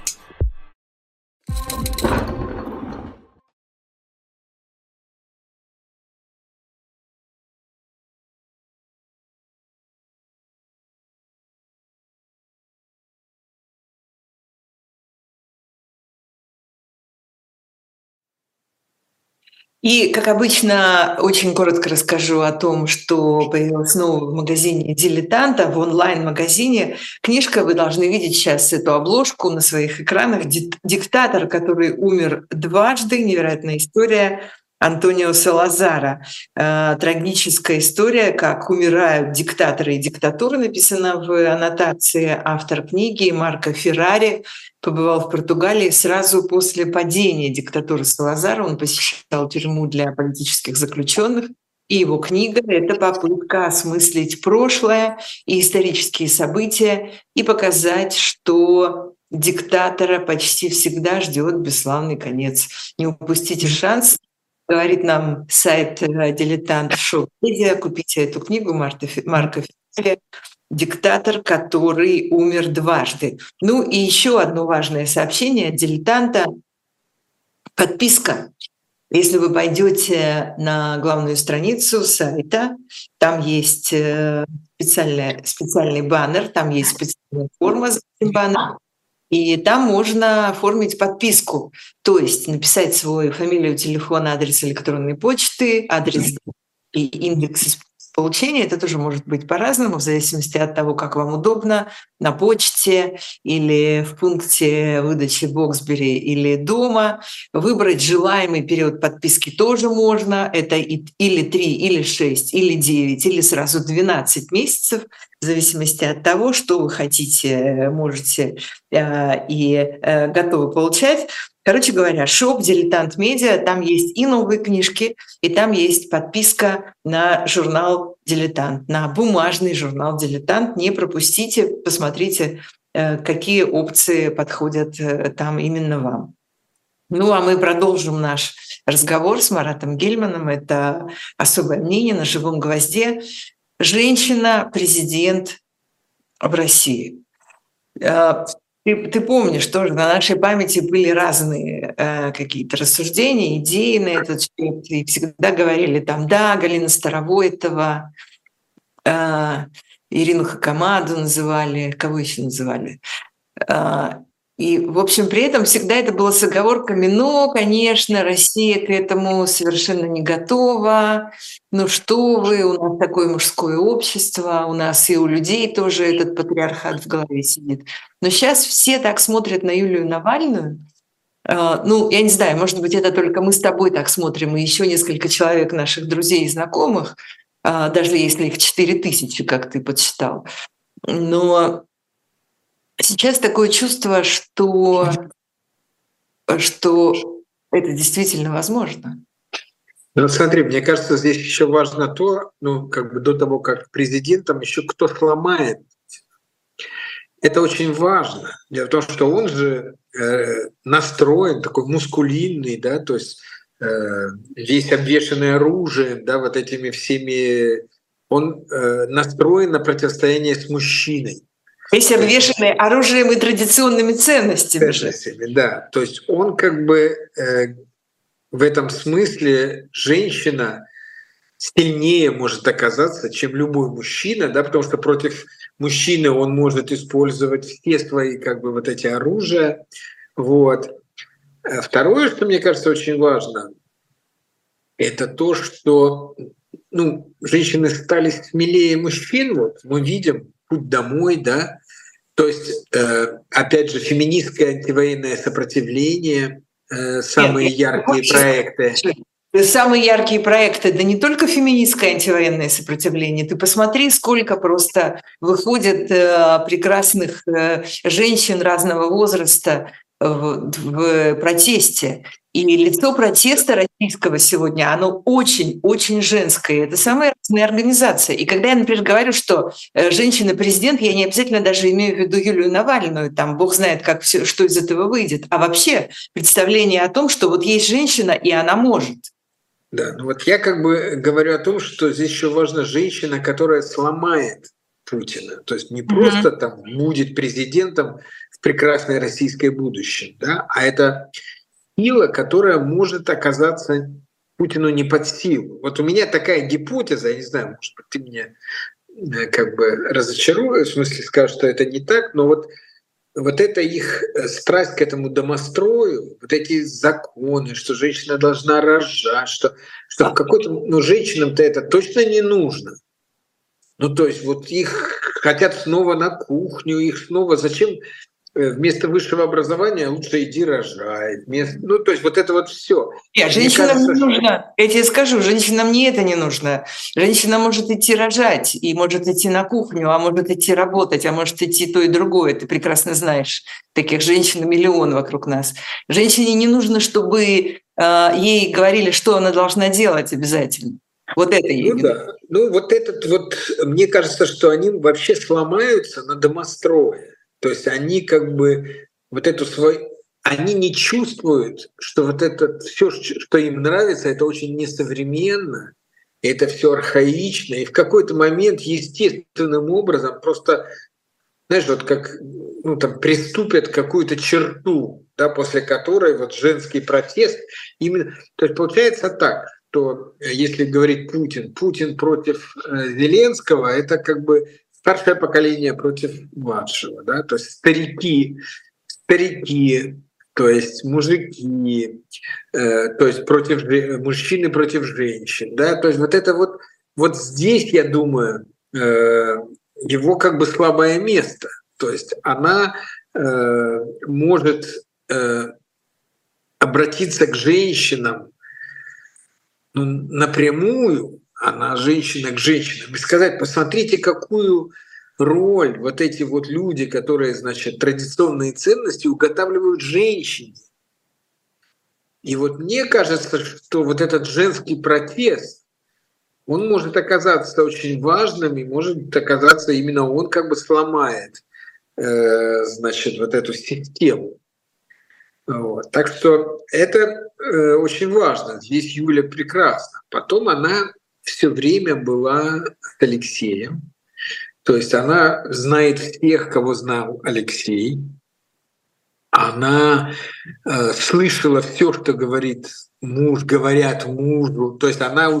[SPEAKER 2] И, как обычно, очень коротко расскажу о том, что появилось новое в магазине «Дилетанта», в онлайн-магазине. Книжка, вы должны видеть сейчас эту обложку на своих экранах. «Диктатор, который умер дважды. Невероятная история Антонио Салазара. Э, трагическая история, как умирают диктаторы и диктатуры, написана в аннотации автор книги Марко Феррари. Побывал в Португалии сразу после падения диктатуры Салазара. Он посещал тюрьму для политических заключенных. И его книга — это попытка осмыслить прошлое и исторические события и показать, что диктатора почти всегда ждет бесславный конец. Не упустите шанс говорит нам сайт э, «Дилетант Шоу Медиа». Купите эту книгу Марта, Марка Фиделя «Диктатор, который умер дважды». Ну и еще одно важное сообщение от «Дилетанта». Подписка. Если вы пойдете на главную страницу сайта, там есть э, специальный, специальный баннер, там есть специальная форма за этим баннером. И там можно оформить подписку, то есть написать свою фамилию, телефон, адрес электронной почты, адрес и индекс получения. Это тоже может быть по-разному, в зависимости от того, как вам удобно, на почте или в пункте выдачи Боксбери или дома. Выбрать желаемый период подписки тоже можно. Это или 3, или 6, или 9, или сразу 12 месяцев в зависимости от того, что вы хотите, можете э, и э, готовы получать. Короче говоря, shop «Дилетант Медиа», там есть и новые книжки, и там есть подписка на журнал «Дилетант», на бумажный журнал «Дилетант». Не пропустите, посмотрите, э, какие опции подходят там именно вам. Ну, а мы продолжим наш разговор с Маратом Гельманом. Это особое мнение на живом гвозде женщина-президент в России. Э, ты, ты помнишь, тоже на нашей памяти были разные э, какие-то рассуждения, идеи на этот счет. И всегда говорили там, да, Галина Старовойтова, э, Ирину Хакамаду называли, кого еще называли. Э, и, в общем, при этом всегда это было с оговорками, но, конечно, Россия к этому совершенно не готова. Ну что вы, у нас такое мужское общество, у нас и у людей тоже этот патриархат в голове сидит. Но сейчас все так смотрят на Юлию Навальную, а, ну, я не знаю, может быть, это только мы с тобой так смотрим, и еще несколько человек наших друзей и знакомых, а, даже если их 4 тысячи, как ты подсчитал. Но Сейчас такое чувство, что, что это действительно возможно.
[SPEAKER 3] Ну, смотри, мне кажется, здесь еще важно то, ну, как бы до того, как президентом, еще кто сломает. Это очень важно. Дело в том, что он же э, настроен, такой мускулинный, да, то есть э, весь обвешанный оружием, да, вот этими всеми, он э, настроен на противостояние с мужчиной.
[SPEAKER 2] Весь обвешанный оружием и традиционными ценностями.
[SPEAKER 3] Ценностями, да. То есть он как бы э, в этом смысле женщина сильнее может оказаться, чем любой мужчина, да, потому что против мужчины он может использовать все свои как бы вот эти оружия. Вот. А второе, что мне кажется очень важно, это то, что ну, женщины стали смелее мужчин. Вот мы видим путь домой, да, то есть, э, опять же, феминистское антивоенное сопротивление, э, самые Нет, яркие проекты.
[SPEAKER 2] Самые яркие проекты, да не только феминистское антивоенное сопротивление. Ты посмотри, сколько просто выходит э, прекрасных женщин разного возраста в, протесте. И лицо протеста российского сегодня, оно очень-очень женское. Это самая разная организация. И когда я, например, говорю, что э, женщина-президент, я не обязательно даже имею в виду Юлию Навальную, там бог знает, как все, что из этого выйдет, а вообще представление о том, что вот есть женщина, и она может.
[SPEAKER 3] Да, ну вот я как бы говорю о том, что здесь еще важна женщина, которая сломает Путина. То есть не просто mm-hmm. там будет президентом прекрасное российское будущее, да, а это сила, которая может оказаться Путину не под силу. Вот у меня такая гипотеза, я не знаю, может быть, ты меня э, как бы разочаруешь, в смысле скажешь, что это не так, но вот вот это их э, страсть к этому домострою, вот эти законы, что женщина должна рожать, что, что в какой-то, ну, женщинам-то это точно не нужно. Ну, то есть вот их хотят снова на кухню, их снова... Зачем вместо высшего образования лучше иди рожай. Вместо, ну, то есть вот это вот все.
[SPEAKER 2] Нет, женщинам кажется, не нужно. Я тебе скажу, женщинам не это не нужно. Женщина может идти рожать, и может идти на кухню, а может идти работать, а может идти то и другое. Ты прекрасно знаешь. Таких женщин миллион вокруг нас. Женщине не нужно, чтобы э, ей говорили, что она должна делать обязательно. Вот это
[SPEAKER 3] Ну да. Ну вот этот вот, мне кажется, что они вообще сломаются на домострое. То есть они как бы вот эту свою они не чувствуют, что вот это все, что им нравится, это очень несовременно, это все архаично, и в какой-то момент естественным образом просто, знаешь, вот как ну, там, приступят какую-то черту, да, после которой вот женский протест именно... То есть получается так, что э, если говорить Путин, Путин против э, Зеленского, это как бы старшее поколение против младшего, да, то есть старики, старики, то есть мужики, э, то есть против мужчины против женщин, да, то есть вот это вот вот здесь, я думаю, э, его как бы слабое место, то есть она э, может э, обратиться к женщинам ну, напрямую, она женщина к женщинам, и сказать, посмотрите, какую роль вот эти вот люди, которые, значит, традиционные ценности уготавливают женщине. И вот мне кажется, что вот этот женский протест, он может оказаться очень важным, и может оказаться именно он как бы сломает, э, значит, вот эту систему. Вот. Так что это э, очень важно. Здесь Юля прекрасна. Потом она все время была с Алексеем. То есть она знает всех, кого знал Алексей. Она э, слышала все, что говорит муж, говорят мужу. То есть она,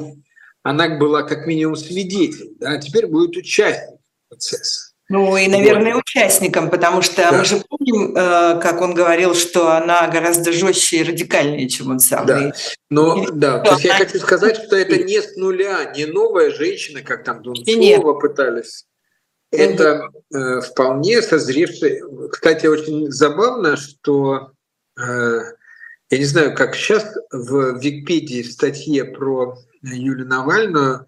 [SPEAKER 3] она была как минимум свидетель, да, теперь будет участник процесса.
[SPEAKER 2] Ну и, наверное, вот. участникам, потому что да. мы же помним, э, как он говорил, что она гораздо жестче и радикальнее, чем он сам.
[SPEAKER 3] Да, но и, да, то есть я хочу сказать, что это не с нуля, не новая женщина, как там Дунцова пытались. Это э, вполне созревший. Кстати, очень забавно, что э, я не знаю, как сейчас в Википедии в статье про Юлию Навальную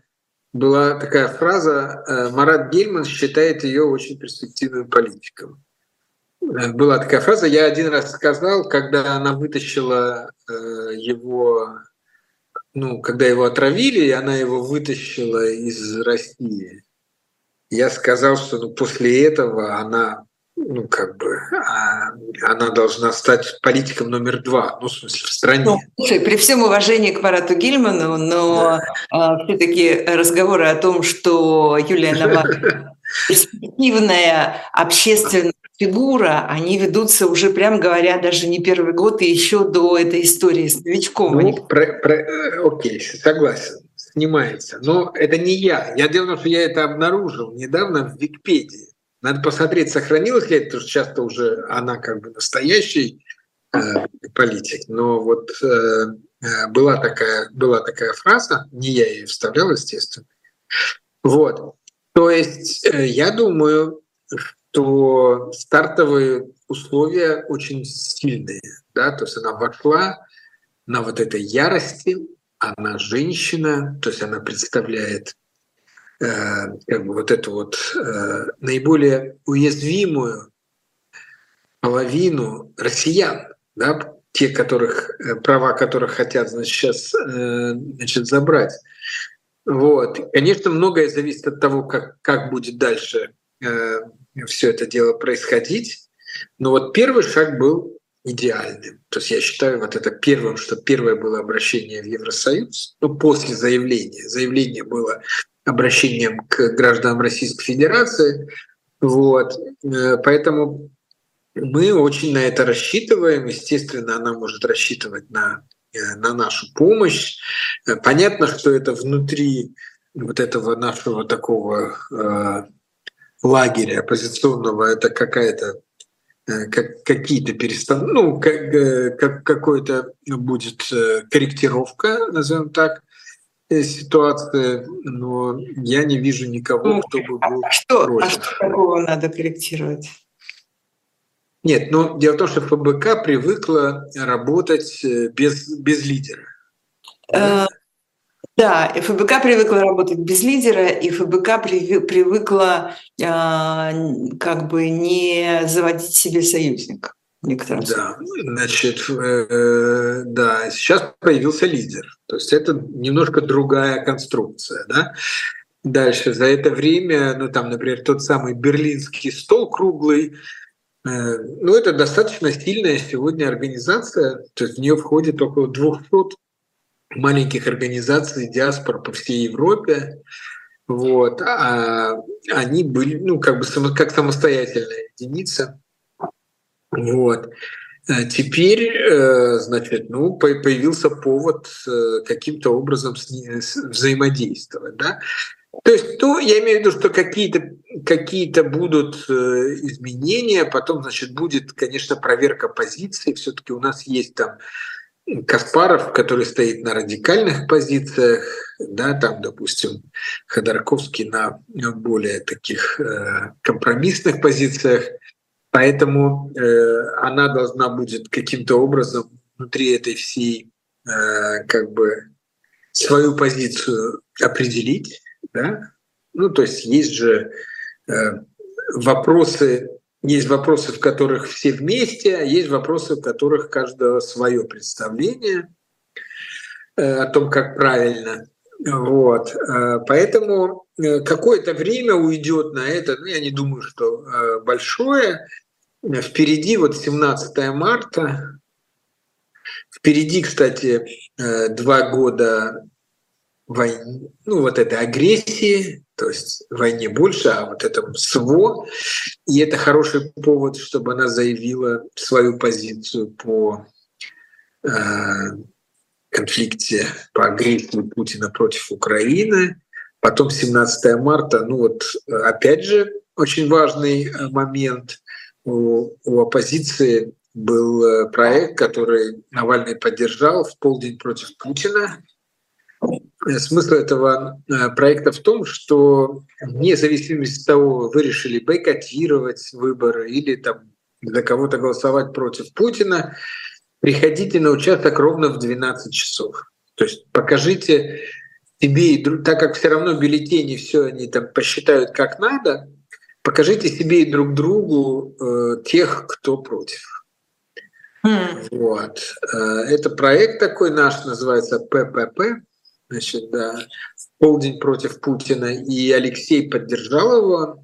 [SPEAKER 3] была такая фраза э, «Марат Гельман считает ее очень перспективным политиком». Э, была такая фраза, я один раз сказал, когда она вытащила э, его, ну, когда его отравили, и она его вытащила из России. Я сказал, что ну, после этого она ну, как бы, а, она должна стать политиком номер два, ну, в смысле, в стране. Ну,
[SPEAKER 2] слушай, при всем уважении к Марату Гильману, но да. а, все-таки разговоры о том, что Юлия Навальная перспективная общественная фигура, они ведутся уже, прям говоря, даже не первый год и еще до этой истории с новичком.
[SPEAKER 3] Ну, про, про, э, окей, согласен, снимается. Но это не я. Я дело в том, что я это обнаружил недавно в Википедии. Надо посмотреть, сохранилась ли это, потому что часто уже она как бы настоящий э, политик. Но вот э, э, была, такая, была такая фраза, не я ее вставлял, естественно. Вот. То есть э, я думаю, что стартовые условия очень сильные. Да? То есть она вошла на вот этой ярости, она женщина, то есть она представляет как бы вот эту вот э, наиболее уязвимую половину россиян, да, те, которых, э, права которых хотят значит, сейчас значит, забрать. Вот. Конечно, многое зависит от того, как, как будет дальше э, все это дело происходить. Но вот первый шаг был идеальным. То есть я считаю вот это первым, что первое было обращение в Евросоюз, ну, после заявления. Заявление было обращением к гражданам Российской Федерации. Вот. Э, поэтому мы очень на это рассчитываем. Естественно, она может рассчитывать на, э, на нашу помощь. Э, понятно, что это внутри вот этого нашего такого э, лагеря оппозиционного, это какая-то как, какие-то перестановки, ну, как, как, какой-то будет корректировка, назовем так, ситуация, но я не вижу никого, ну, кто бы был
[SPEAKER 2] а что, против. А что такого надо корректировать?
[SPEAKER 3] Нет, ну дело в том, что ФБК привыкла работать э, без, без лидера.
[SPEAKER 2] Э, да, ФБК привыкла работать без лидера, и ФБК привыкла э, как бы не заводить себе союзников
[SPEAKER 3] некотором Да, значит, э, да, сейчас появился лидер. То есть это немножко другая конструкция, да. Дальше, за это время, ну там, например, тот самый берлинский стол круглый, э, ну это достаточно сильная сегодня организация, то есть в нее входит около 200 маленьких организаций диаспор по всей Европе, вот, а они были, ну, как бы как самостоятельная единица. Вот. А теперь, э, значит, ну, появился повод э, каким-то образом с ней взаимодействовать, да. То есть, то я имею в виду, что какие-то какие будут э, изменения, потом, значит, будет, конечно, проверка позиций. Все-таки у нас есть там Каспаров, который стоит на радикальных позициях, да, там, допустим, Ходорковский на более таких компромиссных позициях. Поэтому э, она должна будет каким-то образом внутри этой всей э, как бы свою позицию определить, да? Ну, то есть есть же э, вопросы, есть вопросы, в которых все вместе, а есть вопросы, в которых каждого свое представление э, о том, как правильно. Вот. Э, поэтому э, какое-то время уйдет на это, ну, я не думаю, что э, большое, Впереди вот 17 марта. Впереди, кстати, э, два года войны, ну вот этой агрессии, то есть войне больше, а вот этом СВО. И это хороший повод, чтобы она заявила свою позицию по э, конфликте, по агрессии Путина против Украины. Потом 17 марта, ну вот опять же очень важный э, момент – у, у оппозиции был э, проект, который Навальный поддержал в полдень против Путина. Э, смысл этого э, проекта в том, что вне зависимости от того, вы решили бойкотировать выборы или там за кого-то голосовать против Путина, приходите на участок ровно в 12 часов. То есть покажите себе, так как все равно бюллетени все они там посчитают как надо, покажите себе и друг другу э, тех, кто против. Mm. Вот. Э, это проект такой наш, называется ППП, значит, да, полдень против Путина, и Алексей поддержал его.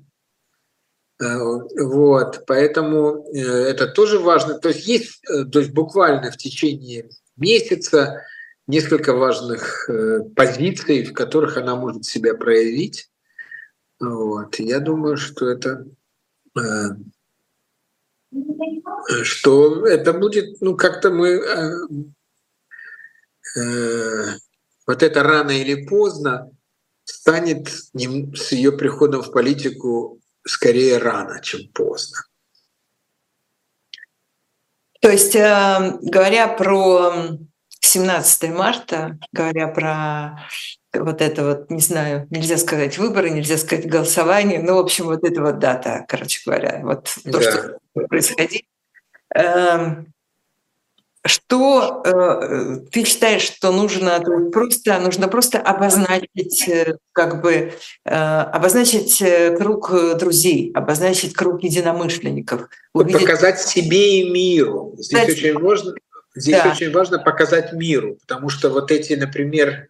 [SPEAKER 3] Вот, поэтому это тоже важно. То есть есть, то есть буквально в течение месяца несколько важных позиций, в которых она может себя проявить. Вот. Я думаю, что это что это будет, ну, как-то мы э, э, вот это рано или поздно станет с ее приходом в политику скорее рано, чем поздно.
[SPEAKER 2] То есть, э, говоря про 17 марта, говоря про вот это вот, не знаю, нельзя сказать выборы, нельзя сказать голосование, ну, в общем, вот это вот дата, короче говоря, вот то, да. что происходит. Эм, что э, ты считаешь, что нужно просто нужно просто обозначить э, как бы э, обозначить круг друзей, обозначить круг единомышленников,
[SPEAKER 3] увидеть... показать себе и миру. Здесь Кстати, очень важно, здесь да. очень важно показать миру, потому что вот эти, например,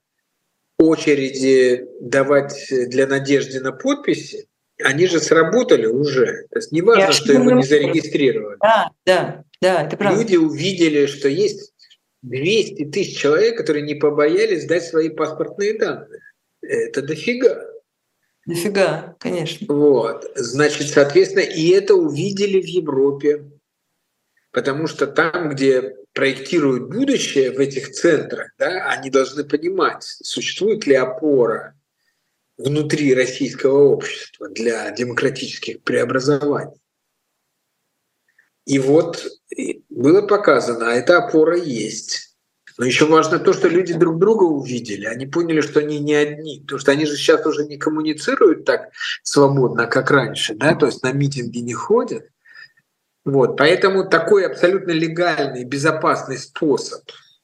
[SPEAKER 3] очереди давать для Надежды на подписи, они же сработали уже. То есть не важно, Я что его не зарегистрировали.
[SPEAKER 2] Да, да, да, это правда.
[SPEAKER 3] Люди увидели, что есть 200 тысяч человек, которые не побоялись дать свои паспортные данные. Это дофига.
[SPEAKER 2] Дофига, конечно.
[SPEAKER 3] Вот. Значит, соответственно, и это увидели в Европе. Потому что там, где проектируют будущее в этих центрах, да, они должны понимать, существует ли опора внутри российского общества для демократических преобразований. И вот было показано, а эта опора есть. Но еще важно то, что люди друг друга увидели. Они поняли, что они не одни. Потому что они же сейчас уже не коммуницируют так свободно, как раньше. Да? То есть на митинги не ходят. Вот, поэтому такой абсолютно легальный, безопасный способ.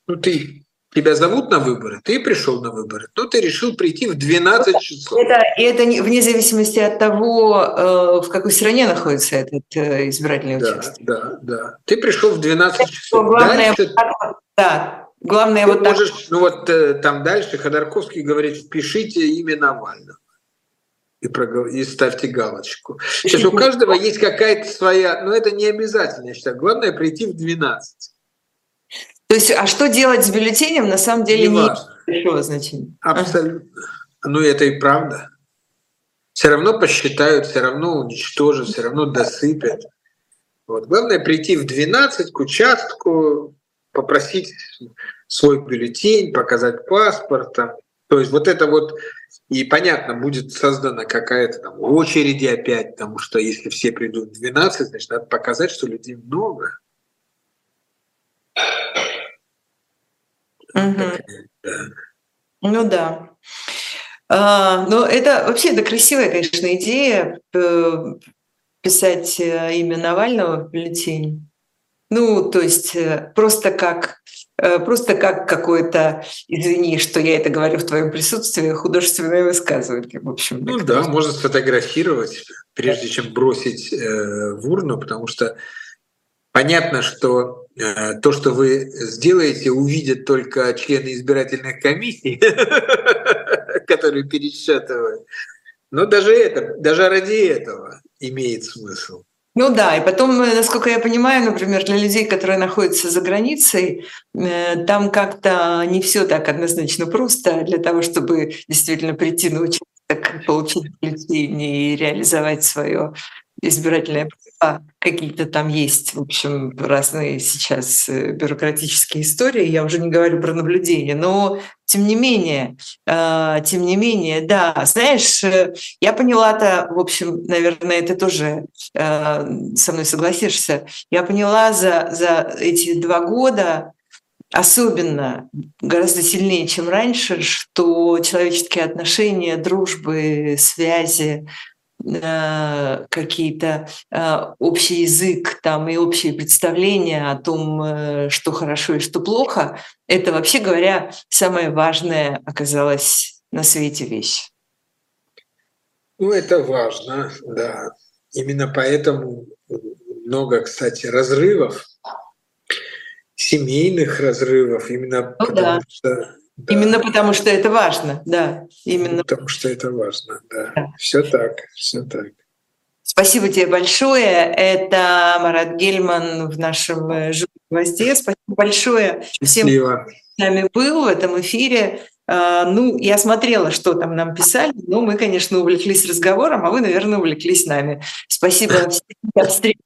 [SPEAKER 3] Ну, ты Тебя зовут на выборы, ты пришел на выборы, но ты решил прийти в 12 часов.
[SPEAKER 2] Это, это вне зависимости от того, э, в какой стране находится этот э, избирательный
[SPEAKER 3] да,
[SPEAKER 2] участок.
[SPEAKER 3] Да, да. Ты пришел в 12 часов.
[SPEAKER 2] Главное, дальше, да, главное
[SPEAKER 3] ты
[SPEAKER 2] вот
[SPEAKER 3] можешь, так. Ну вот э, там дальше Ходорковский говорит, впишите имя Навального и, прогов... и ставьте галочку. Сейчас у каждого есть какая-то своя, но это не обязательно, я считаю. Главное прийти в 12.
[SPEAKER 2] То есть, а что делать с бюллетенем, на самом деле не,
[SPEAKER 3] не большого значения. Абсолютно. Ну, это и правда. Все равно посчитают, все равно уничтожат, все равно досыпят. Вот. Главное прийти в 12 к участку, попросить свой бюллетень, показать паспорт. То есть вот это вот и понятно, будет создана какая-то там очередь опять, потому что если все придут в 12, значит, надо показать, что людей много.
[SPEAKER 2] Угу. да. Ну да. А, но это вообще это красивая, конечно, идея писать э, имя Навального в бюллетень. Ну, то есть э, просто как Э, просто как какое-то, извини, что я это говорю в твоем присутствии, художественное высказывание, в общем.
[SPEAKER 3] Ну да, можно. можно сфотографировать, прежде чем бросить э, в урну, потому что понятно, что э, то, что вы сделаете, увидят только члены избирательных комиссий, которые пересчитывают. Но даже это, даже ради этого имеет смысл.
[SPEAKER 2] Ну да, и потом, э, насколько я понимаю, например, для людей, которые находятся за границей, э, там как-то не все так однозначно просто для того, чтобы действительно прийти на участок, получить бюллетень и реализовать свое избирательное право. Какие-то там есть, в общем, разные сейчас э, бюрократические истории. Я уже не говорю про наблюдение, но тем не менее, э, тем не менее, да, знаешь, э, я поняла-то, в общем, наверное, ты тоже э, со мной согласишься. Я поняла за за эти два года особенно гораздо сильнее, чем раньше, что человеческие отношения, дружбы, связи, какие-то э, общий язык там и общие представления о том, э, что хорошо и что плохо, это вообще говоря самое важное оказалось на свете вещь.
[SPEAKER 3] Ну, это важно, да. Именно поэтому много, кстати, разрывов, семейных разрывов, именно ну, потому да. что
[SPEAKER 2] да. Именно потому что это важно, да. Именно
[SPEAKER 3] потому что это важно, да. да. Все так, все так.
[SPEAKER 2] Спасибо тебе большое. Это Марат Гельман в нашем э, гвозде. Спасибо большое всем, кто с нами был в этом эфире. А, ну, я смотрела, что там нам писали, но мы, конечно, увлеклись разговором, а вы, наверное, увлеклись нами. Спасибо всем. До встречи